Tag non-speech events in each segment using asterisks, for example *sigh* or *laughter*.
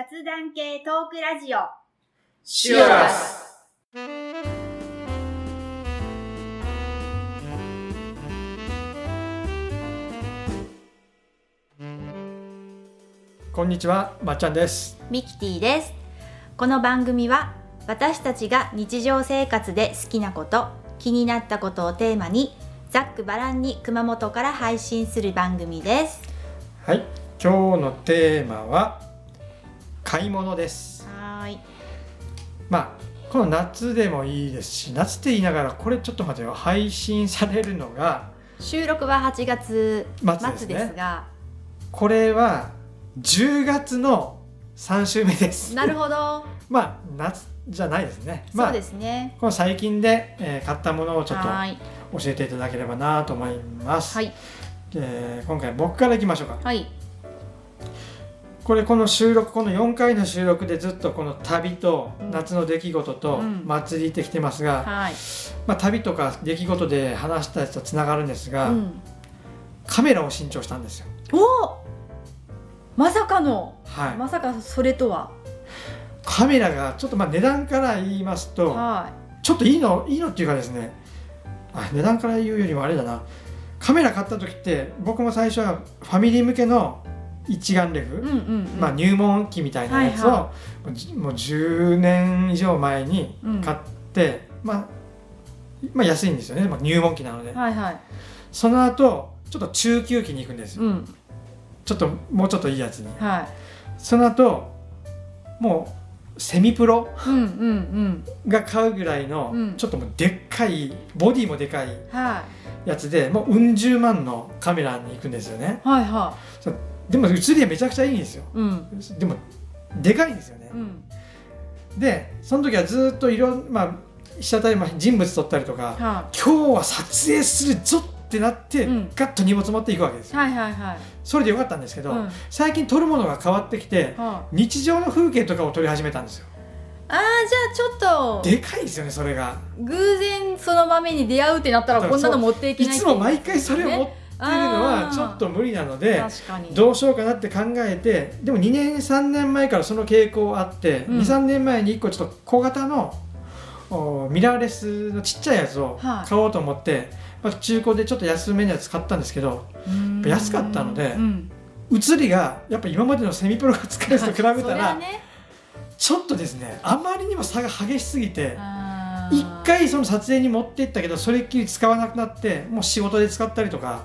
雑談系トークラジオ。シュアス。こんにちは、まっちゃんです。ミキティです。この番組は私たちが日常生活で好きなこと気になったことをテーマにざっくばらんに熊本から配信する番組です。はい、今日のテーマは買い物です。はーいまあ、この夏でもいいですし、夏って言いながらこれちょっと待ってよ、配信されるのが収録は8月末ですね末ですがこれは10月の3週目です。なるほど、*laughs* まあ夏じゃないですね。まあそうですねこの最近で、えー買ったものをちょっと教えていただければなと思います。はいえー今回僕からいきましょうか。はいこれこの収録この4回の収録でずっとこの旅とうん。夏の出来事とうん。祭りってきてますが、はい、まあ、旅とか出来事で話したやつとつながるんですが、うん、カメラを新調したんですよ。おまさかの。はい、まさかそれとは。カメラがちょっとまあ値段から言いますとはちょっといいのいいのっていうかですねあ値段から言うよりもあれだな。カメラ買った時って僕も最初はファミリー向けの一眼レフ、いうんうん、うん、まあ、入門機みたいなやつを、はいはもうじもう10年以上前にうん。買って、まあ、まあ安いんですよね、まあ、入門機なので、はいはい。その後ちょっと中級機に行くんですよ、うん。ちょっともうちょっといいやつに。はい。その後もうセミプロ？うんうんうん。が買うぐらいの、うん。ちょっともうでっかいボディもでかいはやつでもううん十万のカメラに行くんですよね。いはい。はでも写りはめちゃくちゃいいんですよ。いうん。でもでかいんですよね、うん。でその時はずっといろんまあ被写体、まあ、人物撮ったりとかは今日は撮影するぞってなって、うん。ガッと荷物持っていくわけですいよ。はいはいはい。それでよかったんですけど、うん。最近撮るものが変わってきては日常の風景とかを撮り始めたんですよ。ああーじゃあちょっと。でかいですよねそれが。偶然その場面に出会うってなったらこんなの持っていけないいつも毎回それを持ってるのはちょっと無理なのでどうしようかなって考えてでも2年3年前からその傾向あって、うん。23年前に1個ちょっと小型のおミラーレスのちっちゃいやつをはい。買おうと思って、まあ、中古でちょっと安めのやつ買ったんですけどうん。安かったのでうん。写りがやっぱ今までのセミプロが使うやつと比べたら *laughs* ね。ちょっとですねあまりにも差が激しすぎて一回その撮影に持って行ったけどそれっきり使わなくなってもう仕事で使ったりとか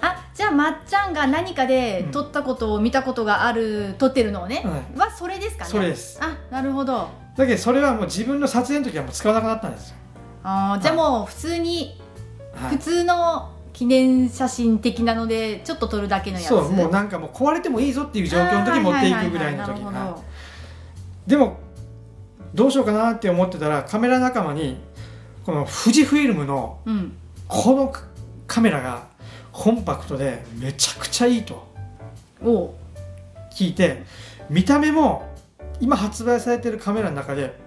あじゃあまっちゃんが何かでうん。撮ったことを見たことがある撮ってるのをね、ははそれですかね。それです。あなるほど。だけどそれはもう自分の撮影の時はもう使わなくなったんですよ、あーじゃあもう普通にはい。普通の記念写真的なのでちょっと撮るだけのやつ。そうもうなんかもう壊れてもいいぞっていう状況の時に持っていくぐらいの時。あーはいはいはいはい。なでもどうしようかなって思ってたらカメラ仲間にこの富士フイルムのどうん。このカメラがコンパクトでめちゃくちゃいいとお。う聞いて見た目も今発売されてるカメラの中で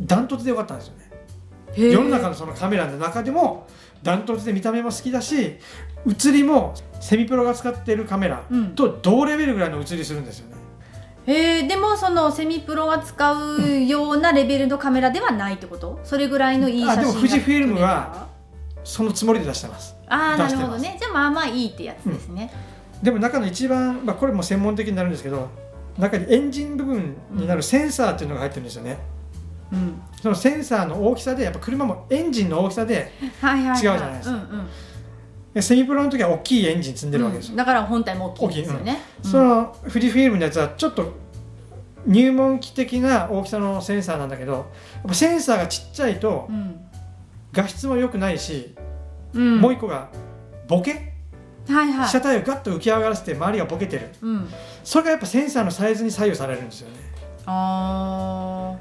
ダントツでよかったんですよね。世の中のそのカメラの中でもダントツで見た目も好きだし写りもセミプロが使ってるカメラうん。と同レベルぐらいの写りするんですよね。へー。でもそのセミプロが使うようなレベルのカメラではないってこと？それぐらいのいい写真があでも富士フイルムはそのつもりで出してますああなるほどね。じゃあまあまあいいってやつですね、でも中の一番、まあ、これも専門的になるんですけど中にエンジン部分になるセンサーっていうのが入ってるんですよね、うん。そのセンサーの大きさでやっぱ車もエンジンの大きさで違うじゃないですか。セミプロの時は大きいエンジン積んでるわけですよ、うん。だから本体も大きいですよね、うん。その富士フイルムのやつはちょっと入門機的な大きさのセンサーなんだけどやっぱセンサーがちっちゃいとうん。画質も良くないし、うん。もう一個がボケ？はいはい。被写体をガッと浮き上がらせて周りがボケてる。うん。それがやっぱセンサーのサイズに左右されるんですよね。あ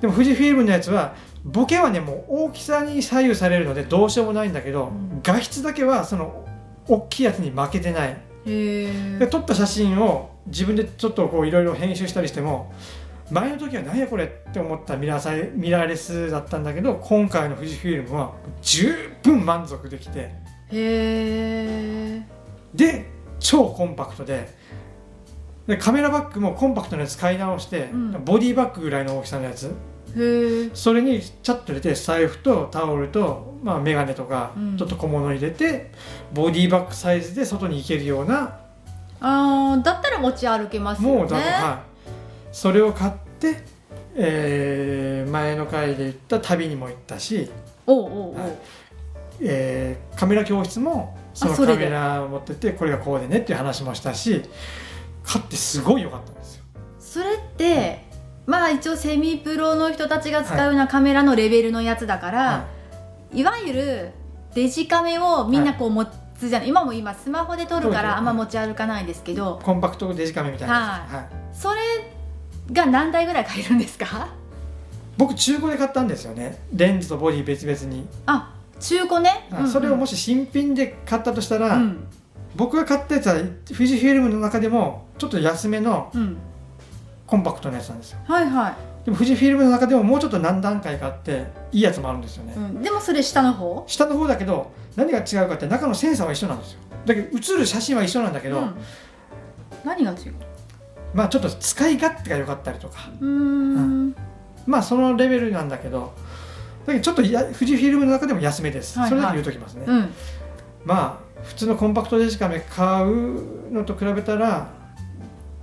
でも富士フイルムのやつはボケはねもう大きさに左右されるのでどうしようもないんだけど、うん。画質だけはその大きいやつに負けてない。で撮った写真を自分でちょっとこういろいろ編集したりしても前の時は何やこれって思ったミラーサイミラーレスだったんだけど今回の富士フイルムは十分満足できて。へえで超コンパクトで。でカメラバッグもコンパクトなやつ買い直して、うん。ボディバッグぐらいの大きさのやつ。それにチャッと入れて財布とタオルと、まあ、眼鏡とかうん。ちょっと小物入れて、ボディバッグサイズで外に行けるような。あーだったら持ち歩けますよね。もうだと、はい、それを買って、えー前の回で言った旅にも行ったし、おうおはい。えーカメラ教室もそのカメラを持ってってこれがこうでねっていう話もしたし買ってすごい良かったんですよ。それってまあ一応セミプロの人たちが使うようなカメラのレベルのやつだから、、はい。わゆるデジカメをみんなこう持つじゃない、今も今スマホで撮るからあんま持ち歩かないですけど。コンパクトデジカメみたいなやつ、はい。それが何台ぐらい買えるんですか？僕中古で買ったんですよね。レンズとボディ別々に、あ中古ね、はいそれをもし新品で買ったとしたら、うん。僕が買ったやつは富士フィルムの中でもちょっと安めのうん、コンパクトなやつなんですよ。はいはい、でも富士フィルムの中でももうちょっと何段階かあっていいやつもあるんですよね、うん、でもそれ下の方？下の方だけど何が違うかって中のセンサーは一緒なんですよ。だけど写る写真は一緒なんだけど、うん、何が違う？まあちょっと使い勝手が良かったりとか。うーん。まあそのレベルなんだけどだけどちょっとや富士フィルムの中でも安めです、はいはい。それだけ言うときますね、うん。まあ普通のコンパクトデジカメ買うのと比べたら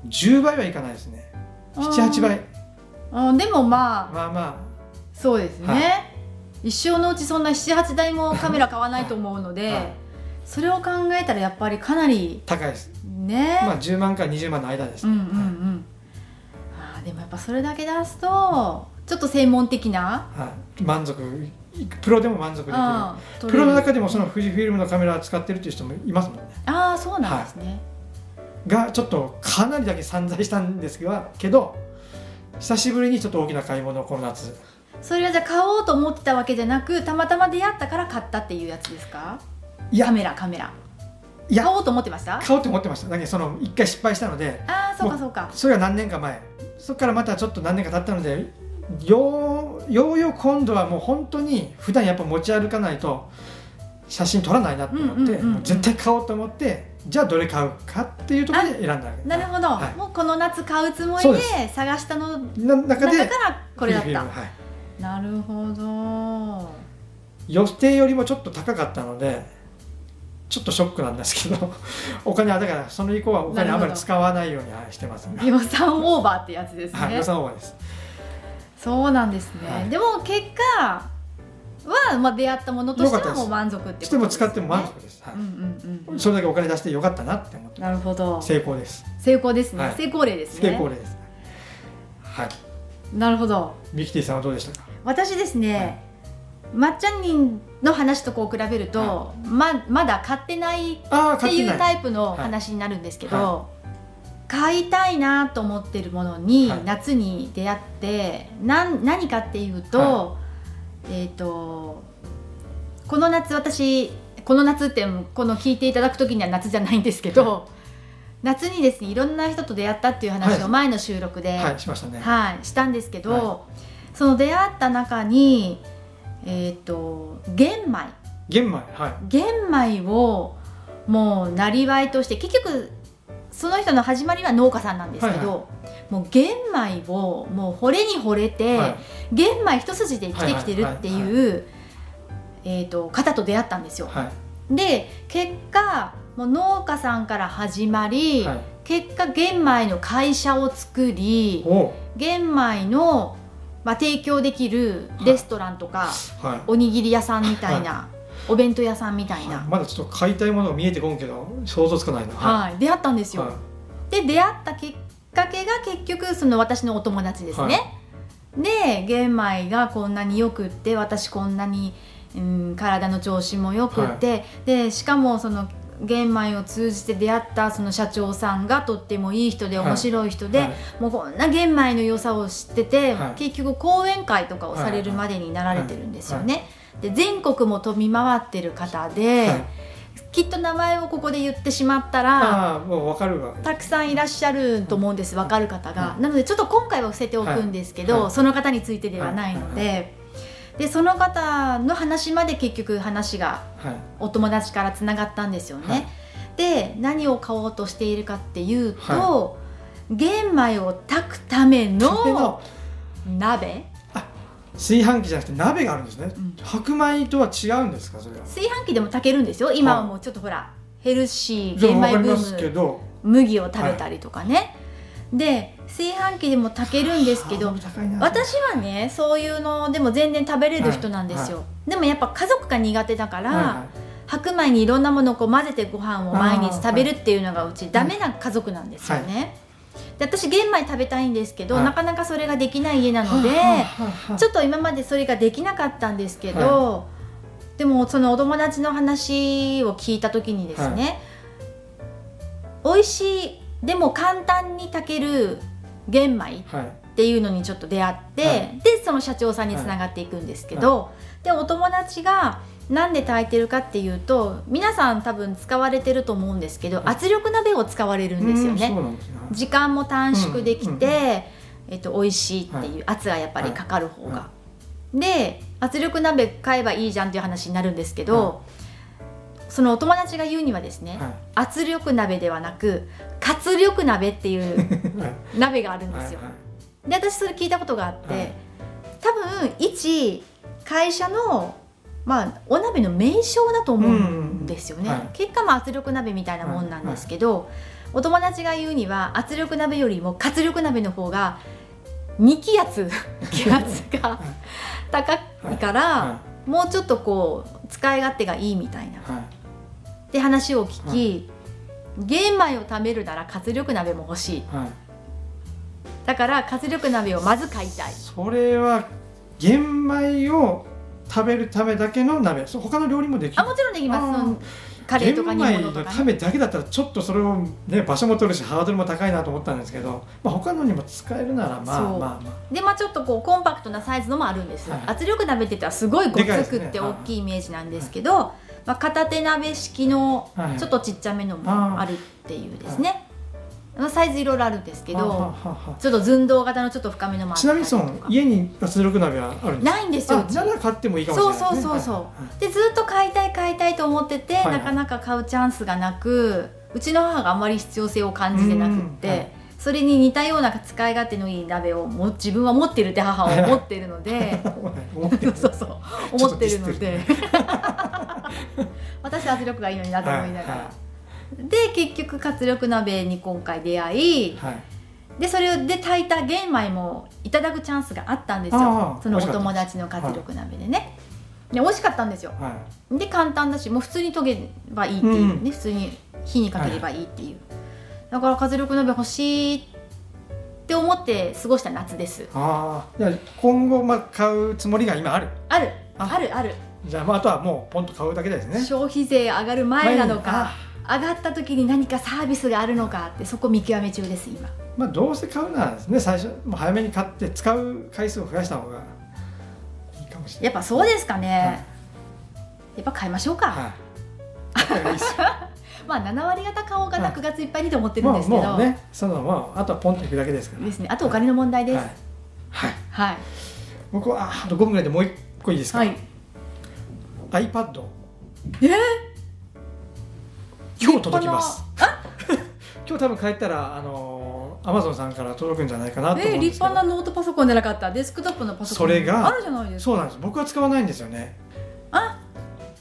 10倍はいかないですね。78倍。あーでもまあ。まあまそうですね、は一生のうちそんな78台もカメラ買わないと思うので、はい。それを考えたらやっぱりかなりあ高いですね、まあ10万から20万の間です、うんうんうん。あーでもやっぱそれだけ出すとちょっと専門的な。はい、満足プロでも満足できる。プロの中でもその富士フィルムのカメラを使ってるっていう人もいますもんね。ああそうなんですね、がちょっとかなりだけ散財したんですがけど久しぶりにちょっと大きな買い物をこの夏。それはじゃあ買おうと思ってたわけじゃなくたまたま出会ったから買ったっていうやつですか？いや。カメラカメラいや。買おうと思ってました？買おうと思ってました。だけどその一回失敗したので。ああそうかそうか。それが何年か前。そこからまたちょっと何年か経ったのでようようよう今度はもう本当に普段やっぱ持ち歩かないと写真撮らないなと思って、絶対買おうと思ってじゃあどれ買うかっていうところで選んだなるほど、はい。もうこの夏買うつもりで探したのな中で中からこれだった。はい。なるほど。予定よりもちょっと高かったのでちょっとショックなんですけど *laughs* お金はだからその以降はお金あまり使わないようにはいしてますね。予算オーバーってやつですね、はい予算オーバーです。そうなんですね、はい。でも結果は、まあ、出会ったものとしてはもう満足ってことです、ね、しても使っても満足です、はい。うんうんうんそれだけお金出してよかったなって思ってなるほど。成功です。成功ですね、はい。成功例ですね。成功例です。はい。なるほど。ミキティさんはどうでしたか？私ですね、まっちゃんにの話とこう比べると、はままだ買ってないってい。うタイプの話になるんですけど、は買いたいなと思ってるものに、はい。夏に出会ってなん何かっていうと,、はえっ、とこの夏私この夏ってこの聞いていただく時には夏じゃないんですけど、夏にですねいろんな人と出会ったっていう話はい。を前の収録で、はいしましたね。はい、したんですけど、はその出会った中にえっ、と玄米。玄米はい。玄米をもうなりわいとして結局その人の始まりは農家さんなんですけど、はいもう玄米をもう惚れに惚れて、はい。玄米一筋で生きてきてるってはいいうえーと方と出会ったんですよ。はい。で結果もう農家さんから始まり、はい。結果玄米の会社を作り玄米の、まあ、提供できるレストランとか、はい。おにぎり屋さんみたいな、お弁当屋さんみたいな、まだちょっと買いたいものが見えてこんけど想像つかないな。はい。出会ったんですよ。はで出会ったきっかけが結局その私のお友達ですね。はで玄米がこんなによくって私こんなに、うん、体の調子もよくって、でしかもその玄米を通じて出会ったその社長さんがとってもいい人ではい面白い人で、はい。もうこんな玄米の良さを知ってて、はい。結局講演会とかをされるまでになられてるんですよね。で全国も飛び回ってる方で、はい。きっと名前をここで言ってしまったら。ああもうわかるわ。たくさんいらっしゃると思うんです分かる方が、はい。なのでちょっと今回は伏せておくんですけど、はい。はい。その方についてではないので、でその方の話まで結局話がはい。お友達からつながったんですよね。はい。で何を買おうとしているかっていうと、玄米を炊くためでのの鍋？炊飯器じゃなくて鍋があるんですね、うん。白米とは違うんですかそれは？炊飯器でも炊けるんですよ。今はもうちょっとほらヘルシー玄米ブーム。ど。麦を食べたりとかね、で炊飯器でも炊けるんですけど私はねそういうのでも全然食べれる人なんですよ、でもやっぱ家族が苦手だから、はいはい。白米にいろんなものをこう混ぜてご飯を毎日食べるっていうのがうちダメな家族なんですよね、で私玄米食べたいんですけど、はい。なかなかそれができない家なので、ちょっと今までそれができなかったんですけど、でもそのお友達の話を聞いた時にですね、美味しいでも簡単に炊ける玄米はい。っていうのにちょっと出会って、はい。でその社長さんにつながっていくんですけど、でお友達がなんで炊いてるかっていうと皆さん多分使われてると思うんですけど、はい。圧力鍋を使われるんですよね。時間も短縮できて、うんうんうん。えっと、美味しいっていう、圧がやっぱりかかる方が。はで圧力鍋買えばいいじゃんっていう話になるんですけど、そのお友達が言うにはですね、はい圧力鍋ではなく活力鍋っていうはい。鍋があるんですよ。はいで私それ聞いたことがあって、はい。多分一会社の、まあ、お鍋の名称だと思うんですよね、うんはい。結果も圧力鍋みたいなもんなんですけど、お友達が言うには圧力鍋よりも活力鍋の方が2気圧 *laughs* 気圧が高いから、はもうちょっとこう使い勝手がいいみたいな。いはい。って話を聞き、玄米を食べるなら活力鍋も欲しい。はい。だから活力鍋をまず買いたい。それは玄米を食べるためだけの鍋。そう他の料理もできる。あもちろんできます。カレーとか煮玄米の物とか、ね、ためだけだったらちょっとそれをね場所も取るしハードルも高いなと思ったんですけど、まあ、他のにも使えるならまあまあまあ。でまあちょっとこうコンパクトなサイズのもあるんですよ、はい。圧力鍋って言ったらすごいごつくって大きいイメージなんですけど、まあ、片手鍋式のはい。ちょっとちっちゃめのもあるっていうですね、あのサイズいろいろあるんですけどはあはあはあちょっと寸胴型のちょっと深めのもあったちなみにその家に圧力鍋はあるんですか？ないんですよ。あなら買ってもいいかもしれないね。そうそうそうそう。はい。でずっと買いたい買いたいと思ってて、はいはい。なかなか買うチャンスがなくうちの母があんまり必要性を感じてなくって、それに似たような使い勝手のいい鍋をも自分は持ってるって母は思ってるので。*laughs* 思ってるそう。そう思ってるので。*laughs* 私は圧力がいいのになと思いながら、はで結局活力鍋に今回出会い。はい。でそれで炊いた玄米もいただくチャンスがあったんですあよ。あそのお友達の活力鍋でね、で美味しかったんですよ。はい。で簡単だしもう普通に研げばいいっていうね、うん。普通に火にかければいいっていう、だから活力鍋欲しいって思って過ごした夏です。ああ今後まあ買うつもりが今ある？ある。あ。あるある。じゃあまああとはもうポンと買うだけですね。消費税上がる前なの前か上がった時に何かサービスがあるのかってそこ見極め中です今。まあどうせ買うならですね最初もう早めに買って使う回数を増やした方がいいかもしれない。やっぱそうですかね、はい。やっぱ買いましょうか、はい。いいですよまあ7割方買おうかな、はい。9月いっぱいにと思ってるんですけど、もうねそのまああとはポンといくだけですから。ですね。あとお金の問題です。はい、はい、はい。僕はああと5分ぐらいでもう一個いいですか、はい、iPad えー？今日届きます。*laughs* 今日多分帰ったらあのアマゾンさんから届くんじゃないかなと思えー、うんですけど、立派なノートパソコンじゃなかった。デスクトップのパソコン。それがあるじゃないですか。そうなんです。僕は使わないんですよね。あ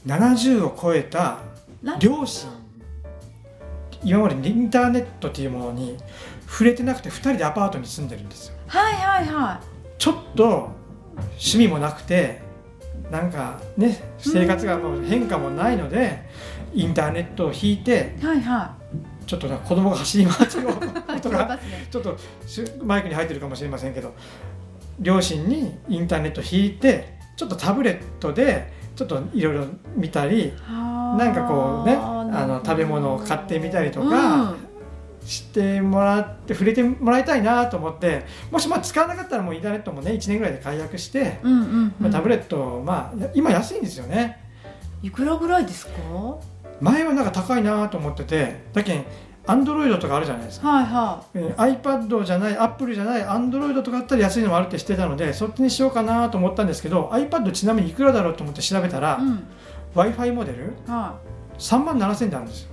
？70を超えたな？両親今までインターネットっていうものに触れてなくて2人でアパートに住んでるんですよ。はいはいはちょっと趣味もなくてなんかね生活がもう変化もないのでインターネットを引いていはい。はちょっとな子供が走り回ってる *laughs* がちょっとしマイクに入ってるかもしれませんけど両親にインターネット引いてちょっとタブレットでちょっといろいろ見たりなんかこうねあの食べ物を買ってみたりとかしてもらって触れてもらいたいなと思ってもしまあ使わなかったらもうインターネットもね1年ぐらいで解約して、うんうんうん、まあ、タブレット、まあ、今安いんですよね。いくらぐらいですか？前はなんか高いなと思っててだけんアンドロイドとかあるじゃないですか、はいはえー iPad じゃないアップルじゃないアンドロイドとかあったら安いのもあるって知ってたのでそっちにしようかなと思ったんですけど iPad ちなみにいくらだろうと思って調べたら、い、うん。w i f i モデルは3万7000円であるんですよ。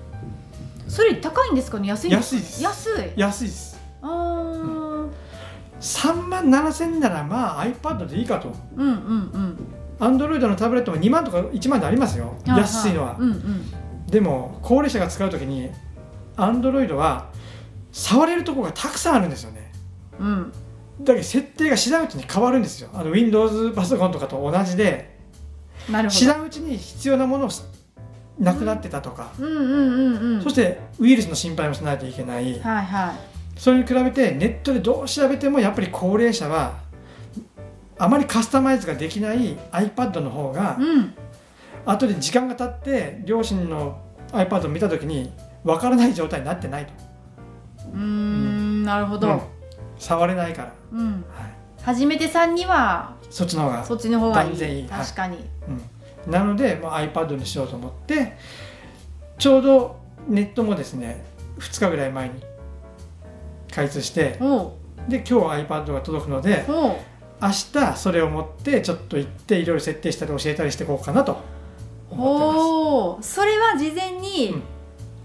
い、それ高いんですかね？安いんですか？ね安いです。安い。安いです。あー。3万7000ならまあ iPad でいいかと。うんうんうん。Android のタブレットも2万とか1万でありますよ。は安いのは、うんうん。でも高齢者が使う時に Android は触れるところがたくさんあるんですよね。うん。だけど設定が知らんうちに変わるんですよ。あの Windows パソコンとかと同じで。知らんうちに必要なものをなくなってたとか、うんうんうんうん。そしてウイルスの心配もしないといけないはいはい。それに比べてネットでどう調べてもやっぱり高齢者はあまりカスタマイズができない iPad の方がうん。後で時間が経って両親の iPad を見た時に分からない状態になってないと、うーん、なるほうんど。触れないから、うん。はい、初めてさんにはそっちの方がそっちの方がいい。断然いい確かに。なので、まあ、iPad にしようと思ってちょうどネットもですね2日ぐらい前に開通してで今日 iPad が届くので明日それを持ってちょっと行っていろいろ設定したり教えたりしていこうかなと思ってます。おお。それは事前に、うん。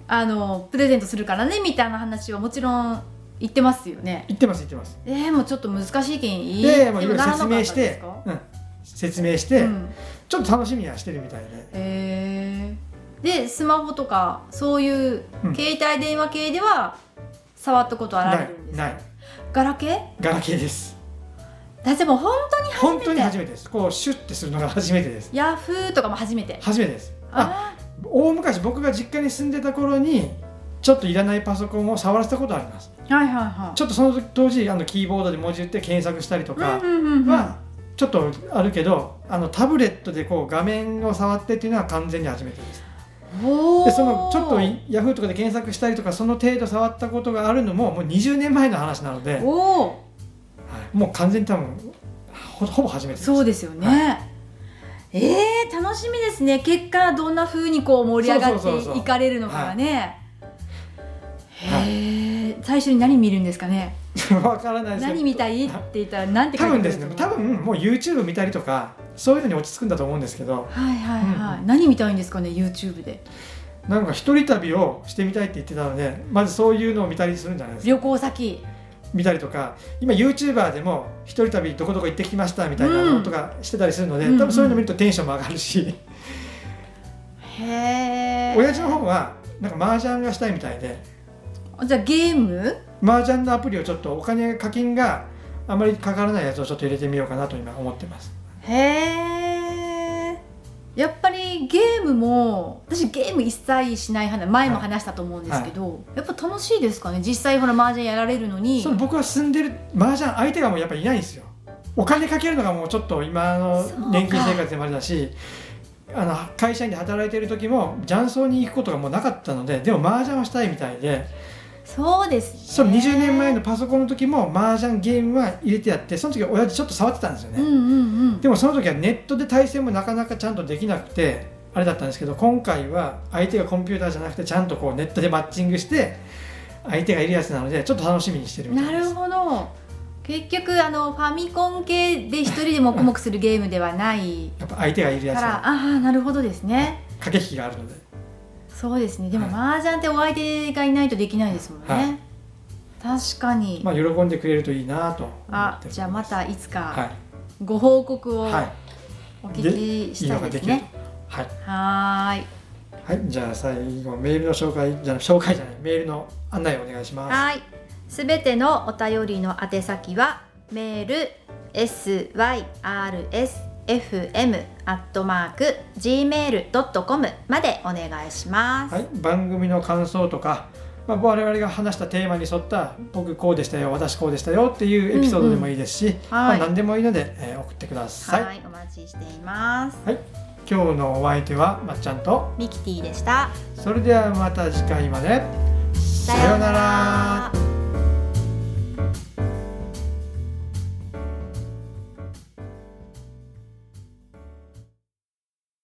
あのプレゼントするからねみたいな話はもちろん言ってますよね。言ってます言ってます。えー、もうちょっと難しいけんいい？で、まあ、いろいろ説明してうん、説明して、うん。ちょっと楽しみにはしてるみたいで。でスマホとかそういううん。携帯電話系では触ったことあらなれるんですか、い。ない。ガラケー？ガラケーです。だってもう本当に初めて。本当に初めてです。こうシュッてするのが初めてです。ヤフーとかも初めて。初めてです。あ。あ大昔僕が実家に住んでた頃にちょっといらないパソコンを触らせたことあります。ーはいはいはい。ちょっとその時当時あのキーボードで文字打って検索したりとかはちょっとあるけどあのタブレットでこう画面を触ってっていうのは完全に初めてです。でそのちょっとヤフーとかで検索したりとかその程度触ったことがあるのももう20年前の話なので、はい。もう完全に多分ほほぼ初めてです。そうですよね、えー、楽しみですね。結果どんな風にこう盛り上がっていかれるのかがね。はへえ最初に何見るんですかね？*laughs* わからないです何見たいって言ったら何て書多分いてくるですね？多分もう YouTube 見たりとかそういうのに落ち着くんだと思うんですけど。はいはいはい、うん何見たいんですかね？YouTube で。なんか一人旅をしてみたいって言ってたのでまずそういうのを見たりするんじゃないですか。旅行先。見たりとか。今 YouTuber でも一人旅どこどこ行ってきましたみたいなのとかしてたりするので、うん多分そういうの見るとテンションも上がるし、へえ親父の方はなんか麻雀がしたいみたいでじゃあゲーム？麻雀のアプリをちょっとお金課金があまりかからないやつをちょっと入れてみようかなと今思ってます。へえやっぱりゲームも私ゲーム一切しない派な前も話したと思うんですけど、やっぱ楽しいですかね？実際ほら麻雀やられるのに。その僕が住んでる麻雀相手がもうやっぱりいないんですよ。お金かけるのがもうちょっと今の年金生活でもあれだしあの会社員で働いてる時も雀荘に行くことがもうなかったのででも麻雀はしたいみたいでそうですね。その20年前のパソコンの時も麻雀ゲームは入れてやってその時親父ちょっと触ってたんですよね、うんうんうん。でもその時はネットで対戦もなかなかちゃんとできなくてあれだったんですけど今回は相手がコンピューターじゃなくてちゃんとこうネットでマッチングして相手がいるやつなのでちょっと楽しみにしてるみたないです。るほど。結局あのファミコン系で一人で黙々するゲームではない。やっぱ相手がいるやつがからああなるほどですね。駆け引きがあるのでそうですね。でもは麻雀ってお相手がいないとできないですもんね、はい。確かに、まあ喜んでくれるといいなとあじゃあまたい。つかはご報告をおい。聞きしたいですね、はい。はーい。はい。じゃあ最後メールの紹介じゃ紹介じゃない。メールの案内をお願いします。はい。すべてのお便りの宛先はメール syrsfm アットマーク gmail.com までお願いします。はい、番組の感想とか、まあ、我々が話したテーマに沿った僕こうでしたよ私こうでしたよっていうエピソードでもいいですし、まあ、はい。何でもいいので、えー送ってください、はい、お待ちしています。今日のお相手はまっちゃんとミキティでした。それではまた次回まで。さようなら